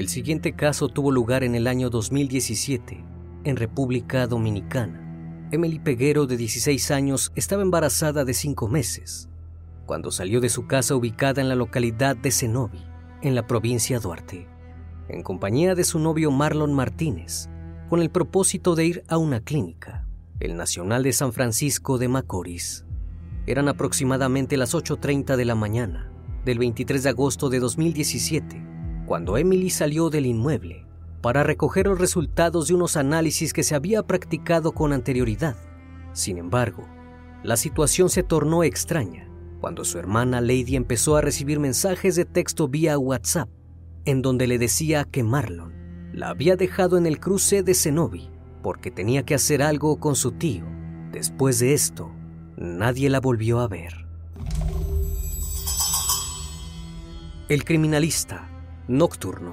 El siguiente caso tuvo lugar en el año 2017, en República Dominicana. Emily Peguero, de 16 años, estaba embarazada de 5 meses cuando salió de su casa ubicada en la localidad de Cenobi, en la provincia Duarte, en compañía de su novio Marlon Martínez, con el propósito de ir a una clínica, el Nacional de San Francisco de Macorís. Eran aproximadamente las 8.30 de la mañana del 23 de agosto de 2017 cuando Emily salió del inmueble para recoger los resultados de unos análisis que se había practicado con anterioridad. Sin embargo, la situación se tornó extraña cuando su hermana Lady empezó a recibir mensajes de texto vía WhatsApp, en donde le decía que Marlon la había dejado en el cruce de Cenobi porque tenía que hacer algo con su tío. Después de esto, nadie la volvió a ver. El criminalista nocturno.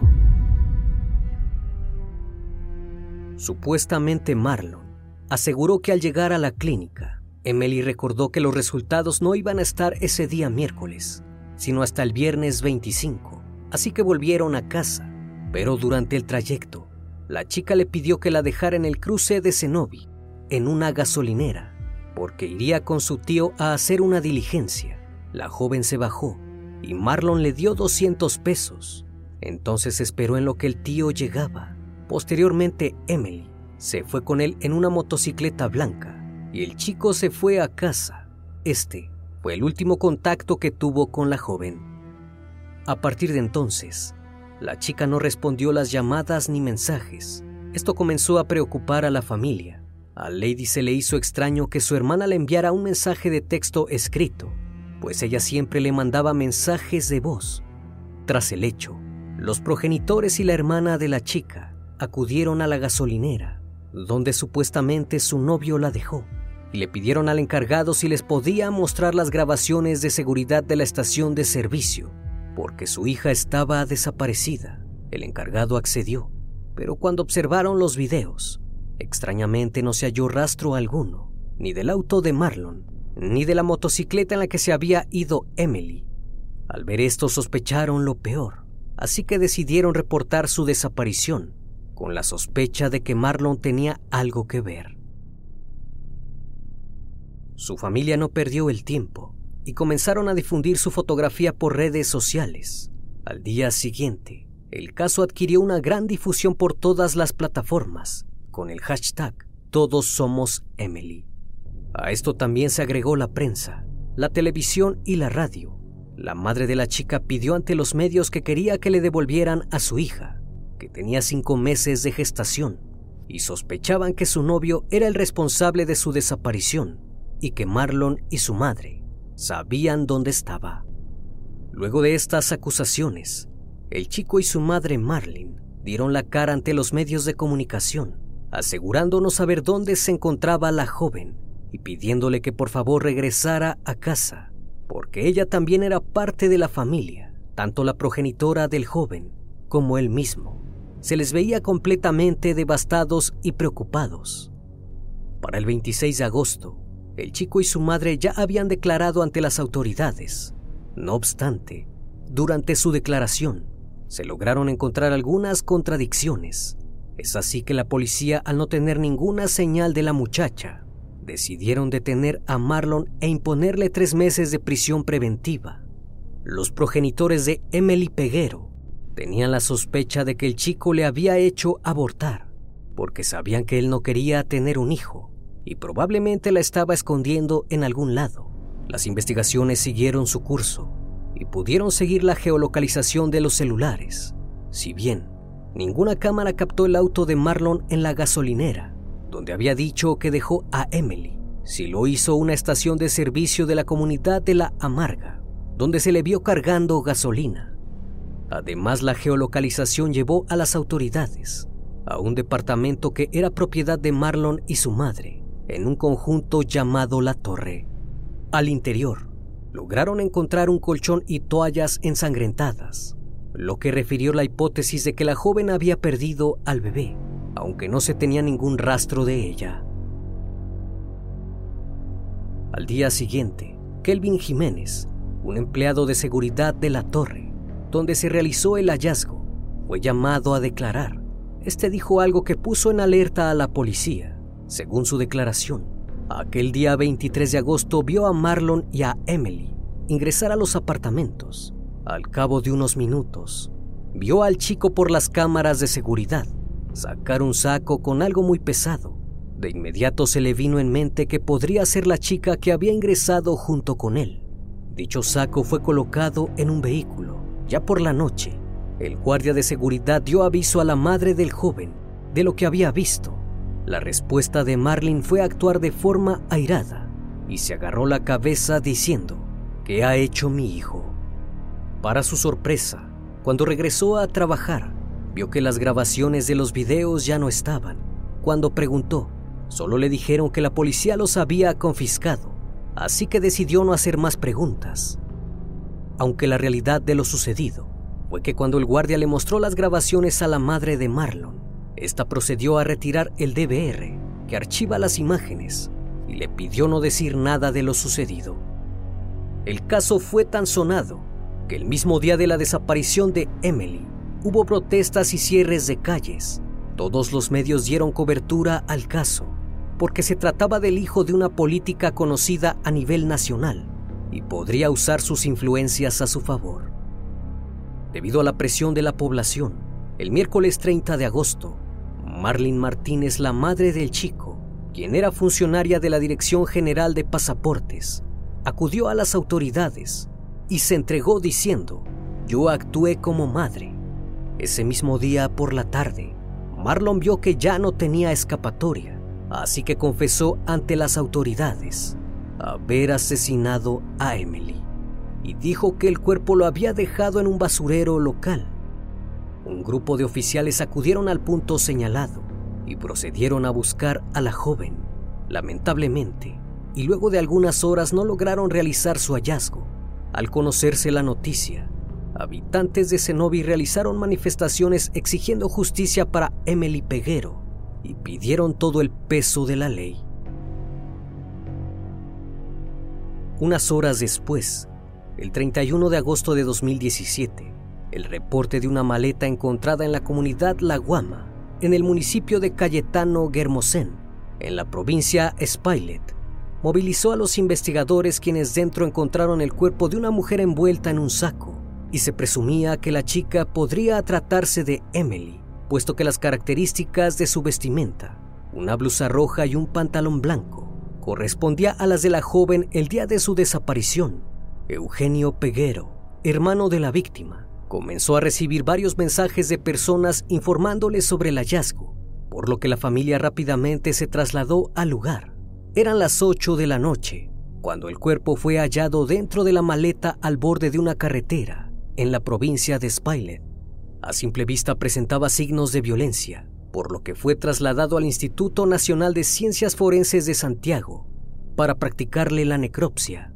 Supuestamente Marlon aseguró que al llegar a la clínica, Emily recordó que los resultados no iban a estar ese día miércoles, sino hasta el viernes 25, así que volvieron a casa. Pero durante el trayecto, la chica le pidió que la dejara en el cruce de Cenobi, en una gasolinera, porque iría con su tío a hacer una diligencia. La joven se bajó y Marlon le dio 200 pesos. Entonces esperó en lo que el tío llegaba. Posteriormente, Emily se fue con él en una motocicleta blanca y el chico se fue a casa. Este fue el último contacto que tuvo con la joven. A partir de entonces, la chica no respondió las llamadas ni mensajes. Esto comenzó a preocupar a la familia. A Lady se le hizo extraño que su hermana le enviara un mensaje de texto escrito, pues ella siempre le mandaba mensajes de voz. Tras el hecho, los progenitores y la hermana de la chica acudieron a la gasolinera, donde supuestamente su novio la dejó, y le pidieron al encargado si les podía mostrar las grabaciones de seguridad de la estación de servicio, porque su hija estaba desaparecida. El encargado accedió, pero cuando observaron los videos, extrañamente no se halló rastro alguno. ni del auto de Marlon, ni de la motocicleta en la que se había ido Emily. Al ver esto sospecharon lo peor, así que decidieron reportar su desaparición, con la sospecha de que Marlon tenía algo que ver. Su familia no perdió el tiempo y comenzaron a difundir su fotografía por redes sociales. Al día siguiente, el caso adquirió una gran difusión por todas las plataformas, con el hashtag Todos somos Emily. A esto también se agregó la prensa, la televisión y la radio. La madre de la chica pidió ante los medios que quería que le devolvieran a su hija, que tenía cinco meses de gestación, y sospechaban que su novio era el responsable de su desaparición y que Marlon y su madre sabían dónde estaba. Luego de estas acusaciones, el chico y su madre Marlin dieron la cara ante los medios de comunicación, asegurando no saber dónde se encontraba la joven y pidiéndole que por favor regresara a casa, porque ella también era parte de la familia, tanto la progenitora del joven como él mismo. Se les veía completamente devastados y preocupados. Para el 26 de agosto, el chico y su madre ya habían declarado ante las autoridades. No obstante, durante su declaración, se lograron encontrar algunas contradicciones. Es así que la policía, al no tener ninguna señal de la muchacha, decidieron detener a Marlon e imponerle tres meses de prisión preventiva. Los progenitores de Emily Peguero tenían la sospecha de que el chico le había hecho abortar, porque sabían que él no quería tener un hijo y probablemente la estaba escondiendo en algún lado. Las investigaciones siguieron su curso y pudieron seguir la geolocalización de los celulares. Si bien ninguna cámara captó el auto de Marlon en la gasolinera, donde había dicho que dejó a Emily. Si lo hizo una estación de servicio de la comunidad de La Amarga, donde se le vio cargando gasolina. Además, la geolocalización llevó a las autoridades a un departamento que era propiedad de Marlon y su madre, en un conjunto llamado La Torre. Al interior, lograron encontrar un colchón y toallas ensangrentadas, lo que refirió la hipótesis de que la joven había perdido al bebé aunque no se tenía ningún rastro de ella. Al día siguiente, Kelvin Jiménez, un empleado de seguridad de la torre, donde se realizó el hallazgo, fue llamado a declarar. Este dijo algo que puso en alerta a la policía. Según su declaración, aquel día 23 de agosto vio a Marlon y a Emily ingresar a los apartamentos. Al cabo de unos minutos, vio al chico por las cámaras de seguridad sacar un saco con algo muy pesado. De inmediato se le vino en mente que podría ser la chica que había ingresado junto con él. Dicho saco fue colocado en un vehículo. Ya por la noche, el guardia de seguridad dio aviso a la madre del joven de lo que había visto. La respuesta de Marlin fue actuar de forma airada y se agarró la cabeza diciendo, ¿qué ha hecho mi hijo? Para su sorpresa, cuando regresó a trabajar, vio que las grabaciones de los videos ya no estaban. Cuando preguntó, solo le dijeron que la policía los había confiscado, así que decidió no hacer más preguntas. Aunque la realidad de lo sucedido fue que cuando el guardia le mostró las grabaciones a la madre de Marlon, esta procedió a retirar el DVR que archiva las imágenes y le pidió no decir nada de lo sucedido. El caso fue tan sonado que el mismo día de la desaparición de Emily, Hubo protestas y cierres de calles. Todos los medios dieron cobertura al caso, porque se trataba del hijo de una política conocida a nivel nacional y podría usar sus influencias a su favor. Debido a la presión de la población, el miércoles 30 de agosto, Marlene Martínez, la madre del chico, quien era funcionaria de la Dirección General de Pasaportes, acudió a las autoridades y se entregó diciendo, yo actué como madre ese mismo día por la tarde, Marlon vio que ya no tenía escapatoria, así que confesó ante las autoridades haber asesinado a Emily y dijo que el cuerpo lo había dejado en un basurero local. Un grupo de oficiales acudieron al punto señalado y procedieron a buscar a la joven. Lamentablemente, y luego de algunas horas no lograron realizar su hallazgo. Al conocerse la noticia, habitantes de Cenobi realizaron manifestaciones exigiendo justicia para Emily Peguero y pidieron todo el peso de la ley. Unas horas después, el 31 de agosto de 2017, el reporte de una maleta encontrada en la comunidad La Guama, en el municipio de Cayetano Guermosén, en la provincia Spailet, movilizó a los investigadores quienes dentro encontraron el cuerpo de una mujer envuelta en un saco y se presumía que la chica podría tratarse de Emily, puesto que las características de su vestimenta, una blusa roja y un pantalón blanco, correspondía a las de la joven el día de su desaparición. Eugenio Peguero, hermano de la víctima, comenzó a recibir varios mensajes de personas informándole sobre el hallazgo, por lo que la familia rápidamente se trasladó al lugar. Eran las 8 de la noche, cuando el cuerpo fue hallado dentro de la maleta al borde de una carretera en la provincia de Spailet. A simple vista presentaba signos de violencia, por lo que fue trasladado al Instituto Nacional de Ciencias Forenses de Santiago para practicarle la necropsia.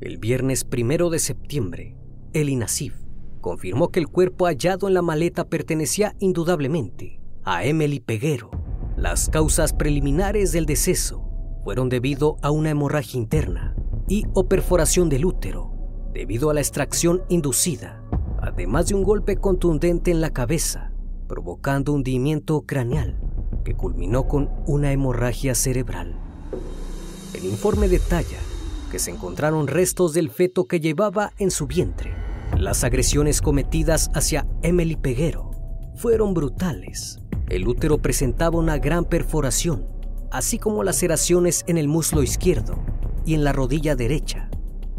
El viernes primero de septiembre, el INASIF confirmó que el cuerpo hallado en la maleta pertenecía indudablemente a Emily Peguero. Las causas preliminares del deceso fueron debido a una hemorragia interna y o perforación del útero debido a la extracción inducida, además de un golpe contundente en la cabeza, provocando hundimiento craneal que culminó con una hemorragia cerebral. El informe detalla que se encontraron restos del feto que llevaba en su vientre. Las agresiones cometidas hacia Emily Peguero fueron brutales. El útero presentaba una gran perforación, así como laceraciones en el muslo izquierdo y en la rodilla derecha,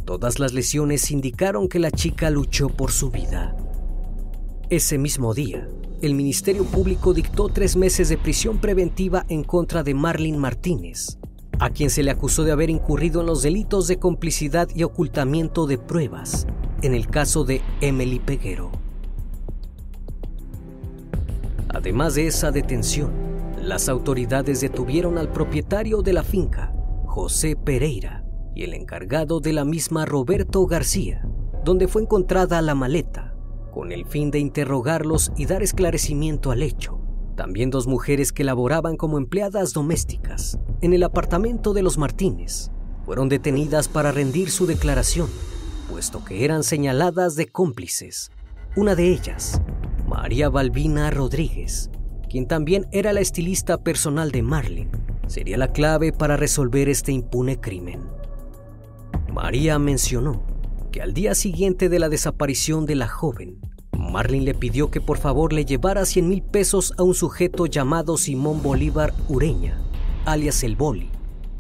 Todas las lesiones indicaron que la chica luchó por su vida. Ese mismo día, el Ministerio Público dictó tres meses de prisión preventiva en contra de Marlene Martínez, a quien se le acusó de haber incurrido en los delitos de complicidad y ocultamiento de pruebas en el caso de Emily Peguero. Además de esa detención, las autoridades detuvieron al propietario de la finca, José Pereira, y el encargado de la misma Roberto García, donde fue encontrada la maleta, con el fin de interrogarlos y dar esclarecimiento al hecho. También dos mujeres que laboraban como empleadas domésticas en el apartamento de los Martínez fueron detenidas para rendir su declaración, puesto que eran señaladas de cómplices. Una de ellas, María Balbina Rodríguez, quien también era la estilista personal de Marlin, sería la clave para resolver este impune crimen. María mencionó que al día siguiente de la desaparición de la joven, Marlin le pidió que por favor le llevara 100 mil pesos a un sujeto llamado Simón Bolívar Ureña, alias El Boli,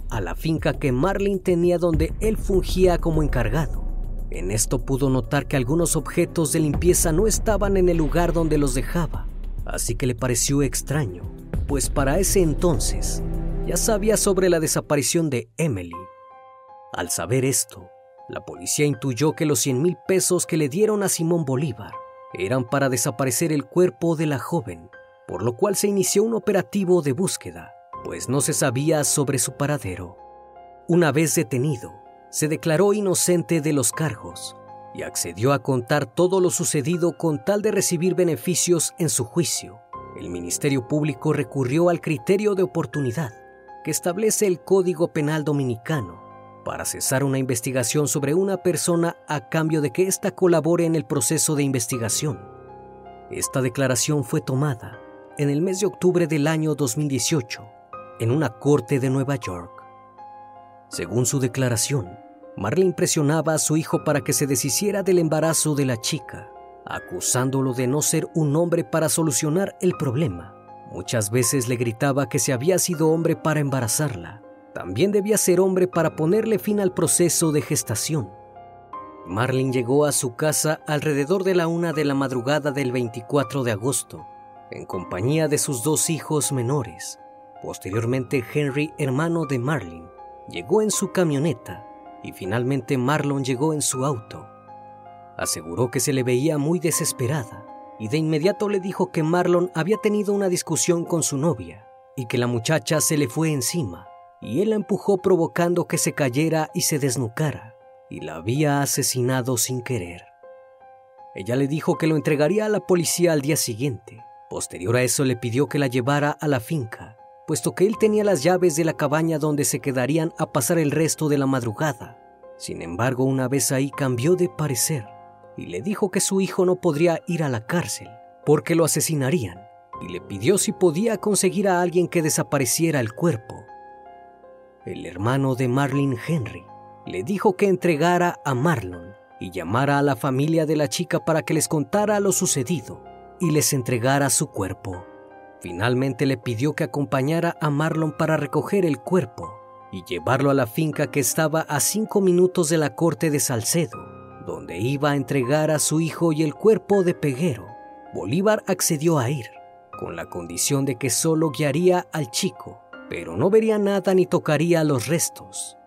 a la finca que Marlin tenía donde él fungía como encargado. En esto pudo notar que algunos objetos de limpieza no estaban en el lugar donde los dejaba, así que le pareció extraño, pues para ese entonces ya sabía sobre la desaparición de Emily al saber esto, la policía intuyó que los 100 mil pesos que le dieron a Simón Bolívar eran para desaparecer el cuerpo de la joven, por lo cual se inició un operativo de búsqueda, pues no se sabía sobre su paradero. Una vez detenido, se declaró inocente de los cargos y accedió a contar todo lo sucedido con tal de recibir beneficios en su juicio. El Ministerio Público recurrió al criterio de oportunidad que establece el Código Penal Dominicano para cesar una investigación sobre una persona a cambio de que ésta colabore en el proceso de investigación. Esta declaración fue tomada en el mes de octubre del año 2018 en una corte de Nueva York. Según su declaración, Marlene presionaba a su hijo para que se deshiciera del embarazo de la chica, acusándolo de no ser un hombre para solucionar el problema. Muchas veces le gritaba que se había sido hombre para embarazarla también debía ser hombre para ponerle fin al proceso de gestación. Marlin llegó a su casa alrededor de la una de la madrugada del 24 de agosto, en compañía de sus dos hijos menores. Posteriormente, Henry, hermano de Marlin, llegó en su camioneta y finalmente Marlon llegó en su auto. Aseguró que se le veía muy desesperada y de inmediato le dijo que Marlon había tenido una discusión con su novia y que la muchacha se le fue encima y él la empujó provocando que se cayera y se desnucara, y la había asesinado sin querer. Ella le dijo que lo entregaría a la policía al día siguiente. Posterior a eso le pidió que la llevara a la finca puesto que él tenía las llaves de la cabaña donde se quedarían a pasar el resto de la madrugada. Sin embargo, una vez ahí cambió de parecer y le dijo que su hijo no podría ir a la cárcel porque lo asesinarían y le pidió si podía conseguir a alguien que desapareciera el cuerpo. El hermano de Marlene Henry le dijo que entregara a Marlon y llamara a la familia de la chica para que les contara lo sucedido y les entregara su cuerpo. Finalmente le pidió que acompañara a Marlon para recoger el cuerpo y llevarlo a la finca que estaba a cinco minutos de la corte de Salcedo, donde iba a entregar a su hijo y el cuerpo de Peguero. Bolívar accedió a ir, con la condición de que solo guiaría al chico, pero no vería nada ni tocaría los restos.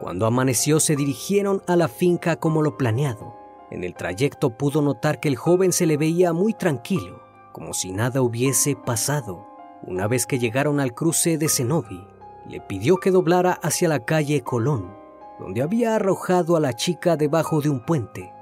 Cuando amaneció se dirigieron a la finca como lo planeado. En el trayecto pudo notar que el joven se le veía muy tranquilo, como si nada hubiese pasado. Una vez que llegaron al cruce de Cenobi, le pidió que doblara hacia la calle Colón, donde había arrojado a la chica debajo de un puente.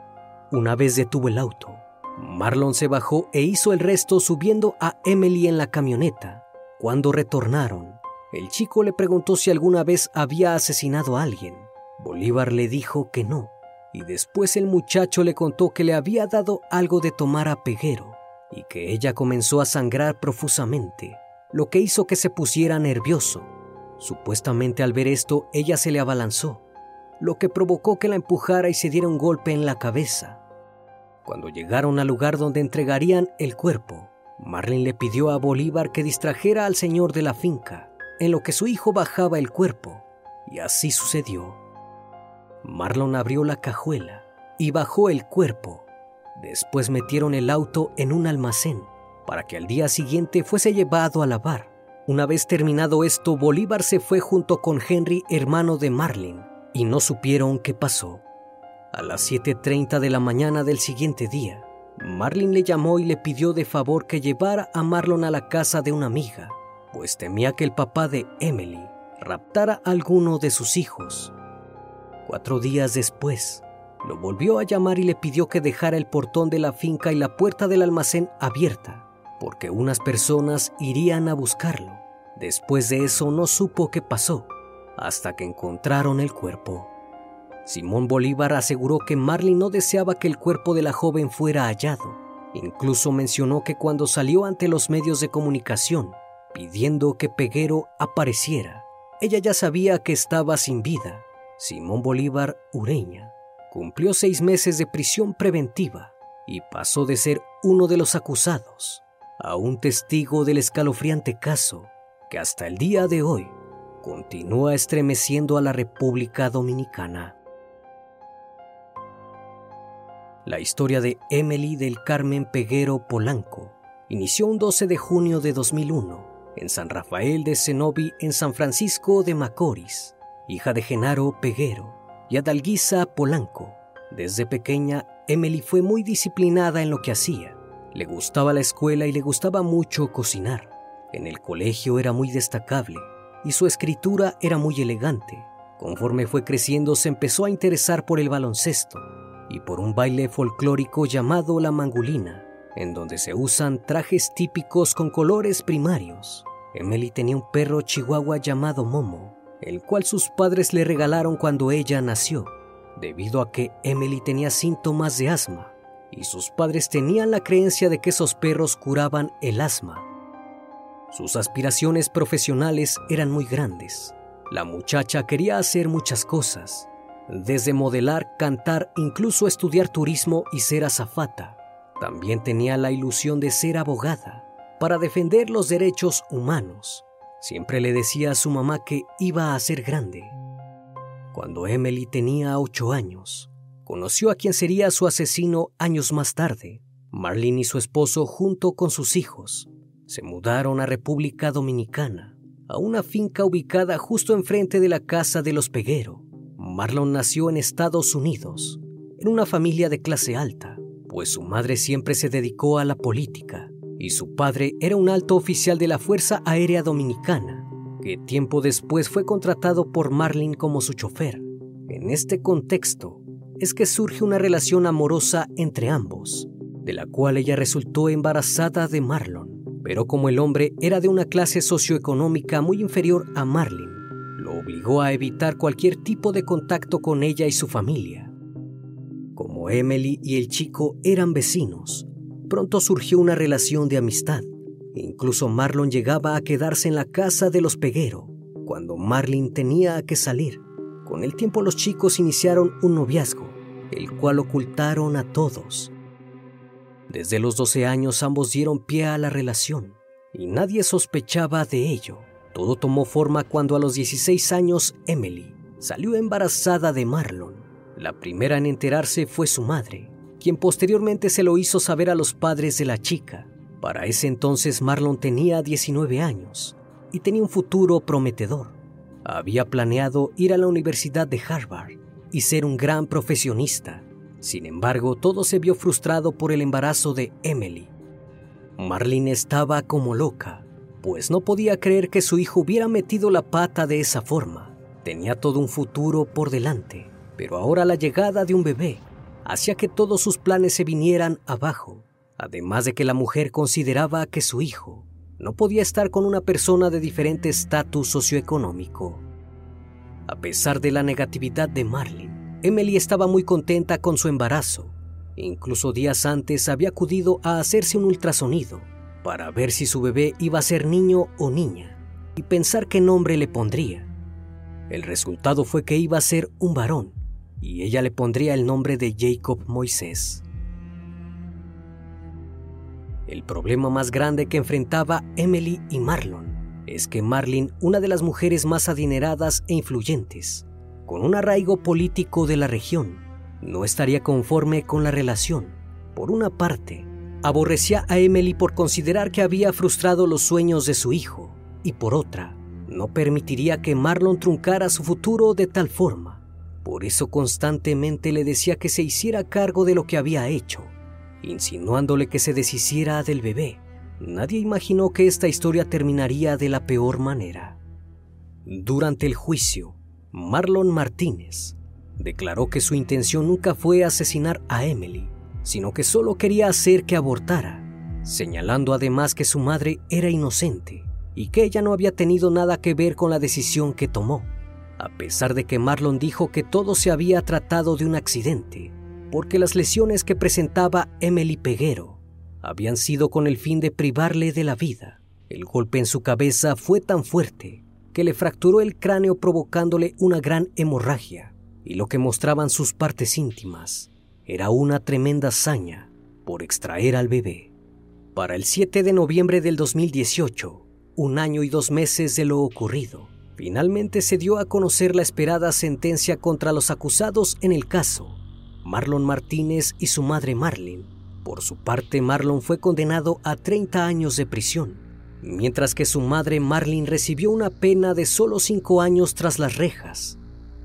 Una vez detuvo el auto, Marlon se bajó e hizo el resto subiendo a Emily en la camioneta. Cuando retornaron, el chico le preguntó si alguna vez había asesinado a alguien. Bolívar le dijo que no, y después el muchacho le contó que le había dado algo de tomar a Peguero y que ella comenzó a sangrar profusamente, lo que hizo que se pusiera nervioso. Supuestamente al ver esto, ella se le abalanzó, lo que provocó que la empujara y se diera un golpe en la cabeza. Cuando llegaron al lugar donde entregarían el cuerpo, Marlene le pidió a Bolívar que distrajera al señor de la finca, en lo que su hijo bajaba el cuerpo, y así sucedió. Marlon abrió la cajuela y bajó el cuerpo. Después metieron el auto en un almacén para que al día siguiente fuese llevado a lavar. Una vez terminado esto, Bolívar se fue junto con Henry, hermano de Marlin, y no supieron qué pasó. A las 7.30 de la mañana del siguiente día, Marlin le llamó y le pidió de favor que llevara a Marlon a la casa de una amiga, pues temía que el papá de Emily raptara a alguno de sus hijos. Cuatro días después, lo volvió a llamar y le pidió que dejara el portón de la finca y la puerta del almacén abierta, porque unas personas irían a buscarlo. Después de eso no supo qué pasó, hasta que encontraron el cuerpo. Simón Bolívar aseguró que Marley no deseaba que el cuerpo de la joven fuera hallado. Incluso mencionó que cuando salió ante los medios de comunicación pidiendo que Peguero apareciera, ella ya sabía que estaba sin vida. Simón Bolívar Ureña cumplió seis meses de prisión preventiva y pasó de ser uno de los acusados a un testigo del escalofriante caso que hasta el día de hoy continúa estremeciendo a la República Dominicana. La historia de Emily del Carmen Peguero Polanco inició un 12 de junio de 2001 en San Rafael de Cenobi, en San Francisco de Macorís, hija de Genaro Peguero y Adalguisa Polanco. Desde pequeña, Emily fue muy disciplinada en lo que hacía. Le gustaba la escuela y le gustaba mucho cocinar. En el colegio era muy destacable y su escritura era muy elegante. Conforme fue creciendo se empezó a interesar por el baloncesto y por un baile folclórico llamado la mangulina, en donde se usan trajes típicos con colores primarios. Emily tenía un perro chihuahua llamado Momo, el cual sus padres le regalaron cuando ella nació, debido a que Emily tenía síntomas de asma y sus padres tenían la creencia de que esos perros curaban el asma. Sus aspiraciones profesionales eran muy grandes. La muchacha quería hacer muchas cosas, desde modelar, cantar, incluso estudiar turismo y ser azafata. También tenía la ilusión de ser abogada para defender los derechos humanos. Siempre le decía a su mamá que iba a ser grande. Cuando Emily tenía ocho años, conoció a quien sería su asesino años más tarde. Marlene y su esposo, junto con sus hijos, se mudaron a República Dominicana, a una finca ubicada justo enfrente de la casa de los Peguero. Marlon nació en Estados Unidos, en una familia de clase alta, pues su madre siempre se dedicó a la política y su padre era un alto oficial de la Fuerza Aérea Dominicana, que tiempo después fue contratado por Marlin como su chofer. En este contexto es que surge una relación amorosa entre ambos, de la cual ella resultó embarazada de Marlon, pero como el hombre era de una clase socioeconómica muy inferior a Marlin, lo obligó a evitar cualquier tipo de contacto con ella y su familia. Como Emily y el chico eran vecinos, pronto surgió una relación de amistad. Incluso Marlon llegaba a quedarse en la casa de los Peguero cuando Marlin tenía que salir. Con el tiempo los chicos iniciaron un noviazgo, el cual ocultaron a todos. Desde los 12 años ambos dieron pie a la relación y nadie sospechaba de ello. Todo tomó forma cuando a los 16 años Emily salió embarazada de Marlon. La primera en enterarse fue su madre, quien posteriormente se lo hizo saber a los padres de la chica. Para ese entonces Marlon tenía 19 años y tenía un futuro prometedor. Había planeado ir a la Universidad de Harvard y ser un gran profesionista. Sin embargo, todo se vio frustrado por el embarazo de Emily. Marlene estaba como loca, pues no podía creer que su hijo hubiera metido la pata de esa forma. Tenía todo un futuro por delante, pero ahora la llegada de un bebé hacía que todos sus planes se vinieran abajo, además de que la mujer consideraba que su hijo no podía estar con una persona de diferente estatus socioeconómico. A pesar de la negatividad de Marlene, Emily estaba muy contenta con su embarazo. Incluso días antes había acudido a hacerse un ultrasonido para ver si su bebé iba a ser niño o niña y pensar qué nombre le pondría. El resultado fue que iba a ser un varón y ella le pondría el nombre de Jacob Moisés. El problema más grande que enfrentaba Emily y Marlon es que Marlin, una de las mujeres más adineradas e influyentes, con un arraigo político de la región, no estaría conforme con la relación. Por una parte, aborrecía a Emily por considerar que había frustrado los sueños de su hijo, y por otra, no permitiría que Marlon truncara su futuro de tal forma. Por eso constantemente le decía que se hiciera cargo de lo que había hecho insinuándole que se deshiciera del bebé. Nadie imaginó que esta historia terminaría de la peor manera. Durante el juicio, Marlon Martínez declaró que su intención nunca fue asesinar a Emily, sino que solo quería hacer que abortara, señalando además que su madre era inocente y que ella no había tenido nada que ver con la decisión que tomó. A pesar de que Marlon dijo que todo se había tratado de un accidente, porque las lesiones que presentaba Emily Peguero habían sido con el fin de privarle de la vida. El golpe en su cabeza fue tan fuerte que le fracturó el cráneo provocándole una gran hemorragia, y lo que mostraban sus partes íntimas era una tremenda hazaña por extraer al bebé. Para el 7 de noviembre del 2018, un año y dos meses de lo ocurrido, finalmente se dio a conocer la esperada sentencia contra los acusados en el caso Marlon Martínez y su madre Marlene. Por su parte, Marlon fue condenado a 30 años de prisión, mientras que su madre Marlene recibió una pena de solo 5 años tras las rejas.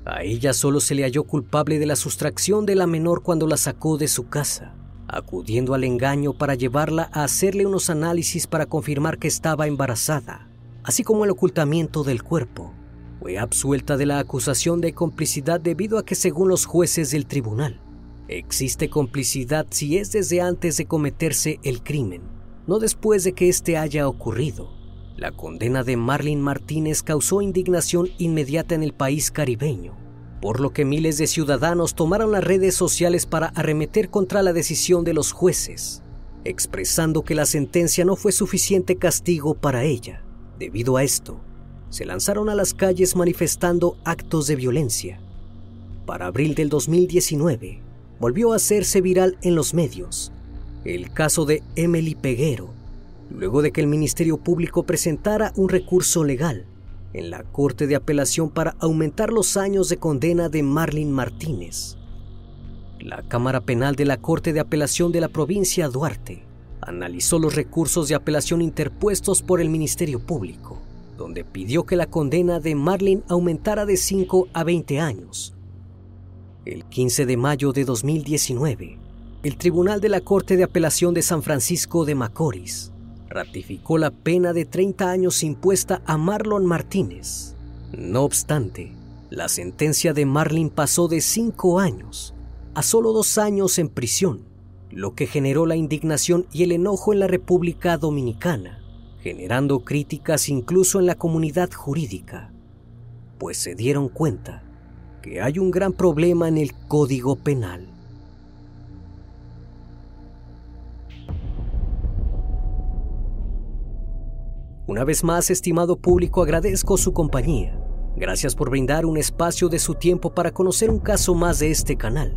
A ella solo se le halló culpable de la sustracción de la menor cuando la sacó de su casa, acudiendo al engaño para llevarla a hacerle unos análisis para confirmar que estaba embarazada, así como el ocultamiento del cuerpo. Fue absuelta de la acusación de complicidad debido a que según los jueces del tribunal, Existe complicidad si es desde antes de cometerse el crimen, no después de que éste haya ocurrido. La condena de Marlene Martínez causó indignación inmediata en el país caribeño, por lo que miles de ciudadanos tomaron las redes sociales para arremeter contra la decisión de los jueces, expresando que la sentencia no fue suficiente castigo para ella. Debido a esto, se lanzaron a las calles manifestando actos de violencia. Para abril del 2019, volvió a hacerse viral en los medios. El caso de Emily Peguero, luego de que el Ministerio Público presentara un recurso legal en la Corte de Apelación para aumentar los años de condena de Marlene Martínez. La Cámara Penal de la Corte de Apelación de la provincia Duarte analizó los recursos de apelación interpuestos por el Ministerio Público, donde pidió que la condena de Marlene aumentara de 5 a 20 años el 15 de mayo de 2019, el Tribunal de la Corte de Apelación de San Francisco de Macorís ratificó la pena de 30 años impuesta a Marlon Martínez. No obstante, la sentencia de Marlin pasó de 5 años a solo 2 años en prisión, lo que generó la indignación y el enojo en la República Dominicana. generando críticas incluso en la comunidad jurídica, pues se dieron cuenta que hay un gran problema en el Código Penal. Una vez más, estimado público, agradezco su compañía. Gracias por brindar un espacio de su tiempo para conocer un caso más de este canal.